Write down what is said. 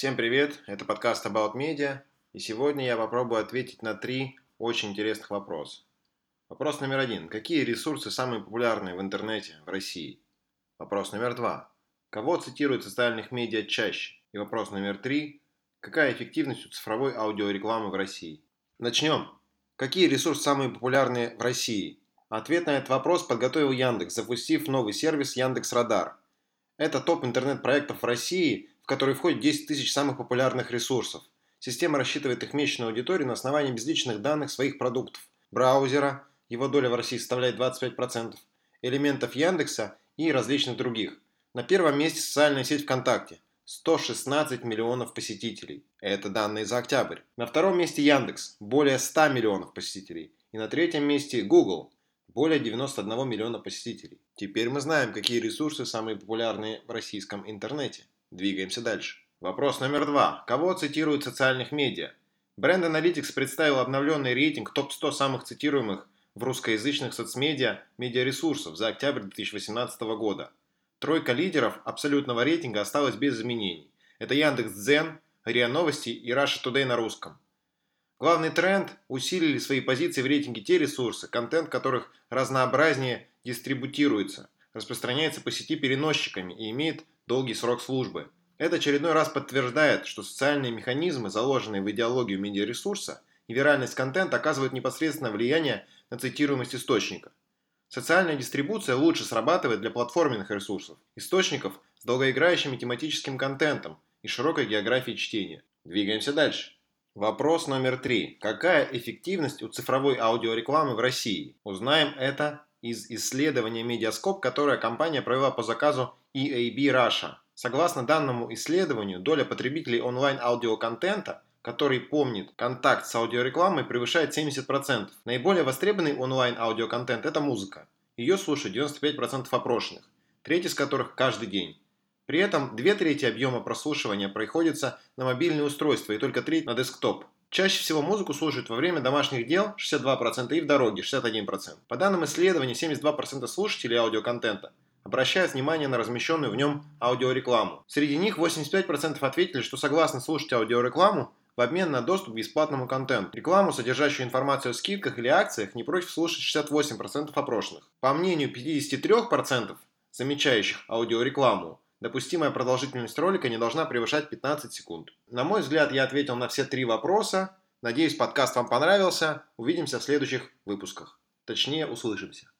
Всем привет, это подкаст About Media, и сегодня я попробую ответить на три очень интересных вопроса. Вопрос номер один. Какие ресурсы самые популярные в интернете в России? Вопрос номер два. Кого цитируют в социальных медиа чаще? И вопрос номер три. Какая эффективность у цифровой аудиорекламы в России? Начнем. Какие ресурсы самые популярные в России? Ответ на этот вопрос подготовил Яндекс, запустив новый сервис Яндекс Радар. Это топ интернет-проектов в России, который входит 10 тысяч самых популярных ресурсов. Система рассчитывает их месячную аудиторию на основании безличных данных своих продуктов, браузера, его доля в России составляет 25%, элементов Яндекса и различных других. На первом месте социальная сеть ВКонтакте – 116 миллионов посетителей. Это данные за октябрь. На втором месте Яндекс – более 100 миллионов посетителей. И на третьем месте Google более 91 миллиона посетителей. Теперь мы знаем, какие ресурсы самые популярные в российском интернете. Двигаемся дальше. Вопрос номер два. Кого цитируют в социальных медиа? Бренд Analytics представил обновленный рейтинг топ-100 самых цитируемых в русскоязычных соцмедиа медиаресурсов за октябрь 2018 года. Тройка лидеров абсолютного рейтинга осталась без изменений. Это Яндекс.Дзен, РИА Новости и Russia Today на русском. Главный тренд – усилили свои позиции в рейтинге те ресурсы, контент которых разнообразнее дистрибутируется, распространяется по сети переносчиками и имеет долгий срок службы. Это очередной раз подтверждает, что социальные механизмы, заложенные в идеологию медиаресурса, и виральность контента оказывают непосредственное влияние на цитируемость источника. Социальная дистрибуция лучше срабатывает для платформенных ресурсов, источников с долгоиграющим тематическим контентом и широкой географией чтения. Двигаемся дальше. Вопрос номер три. Какая эффективность у цифровой аудиорекламы в России? Узнаем это из исследования Медиаскоп, которое компания провела по заказу EAB Russia. Согласно данному исследованию, доля потребителей онлайн-аудиоконтента, который помнит контакт с аудиорекламой, превышает 70%. Наиболее востребованный онлайн-аудиоконтент – это музыка. Ее слушают 95% опрошенных, треть из которых каждый день. При этом две трети объема прослушивания приходится на мобильные устройства и только треть на десктоп. Чаще всего музыку слушают во время домашних дел 62% и в дороге 61%. По данным исследований, 72% слушателей аудиоконтента обращают внимание на размещенную в нем аудиорекламу. Среди них 85% ответили, что согласны слушать аудиорекламу в обмен на доступ к бесплатному контенту. Рекламу, содержащую информацию о скидках или акциях, не против слушать 68% опрошенных. По мнению 53% замечающих аудиорекламу, допустимая продолжительность ролика не должна превышать 15 секунд. На мой взгляд, я ответил на все три вопроса. Надеюсь, подкаст вам понравился. Увидимся в следующих выпусках. Точнее, услышимся.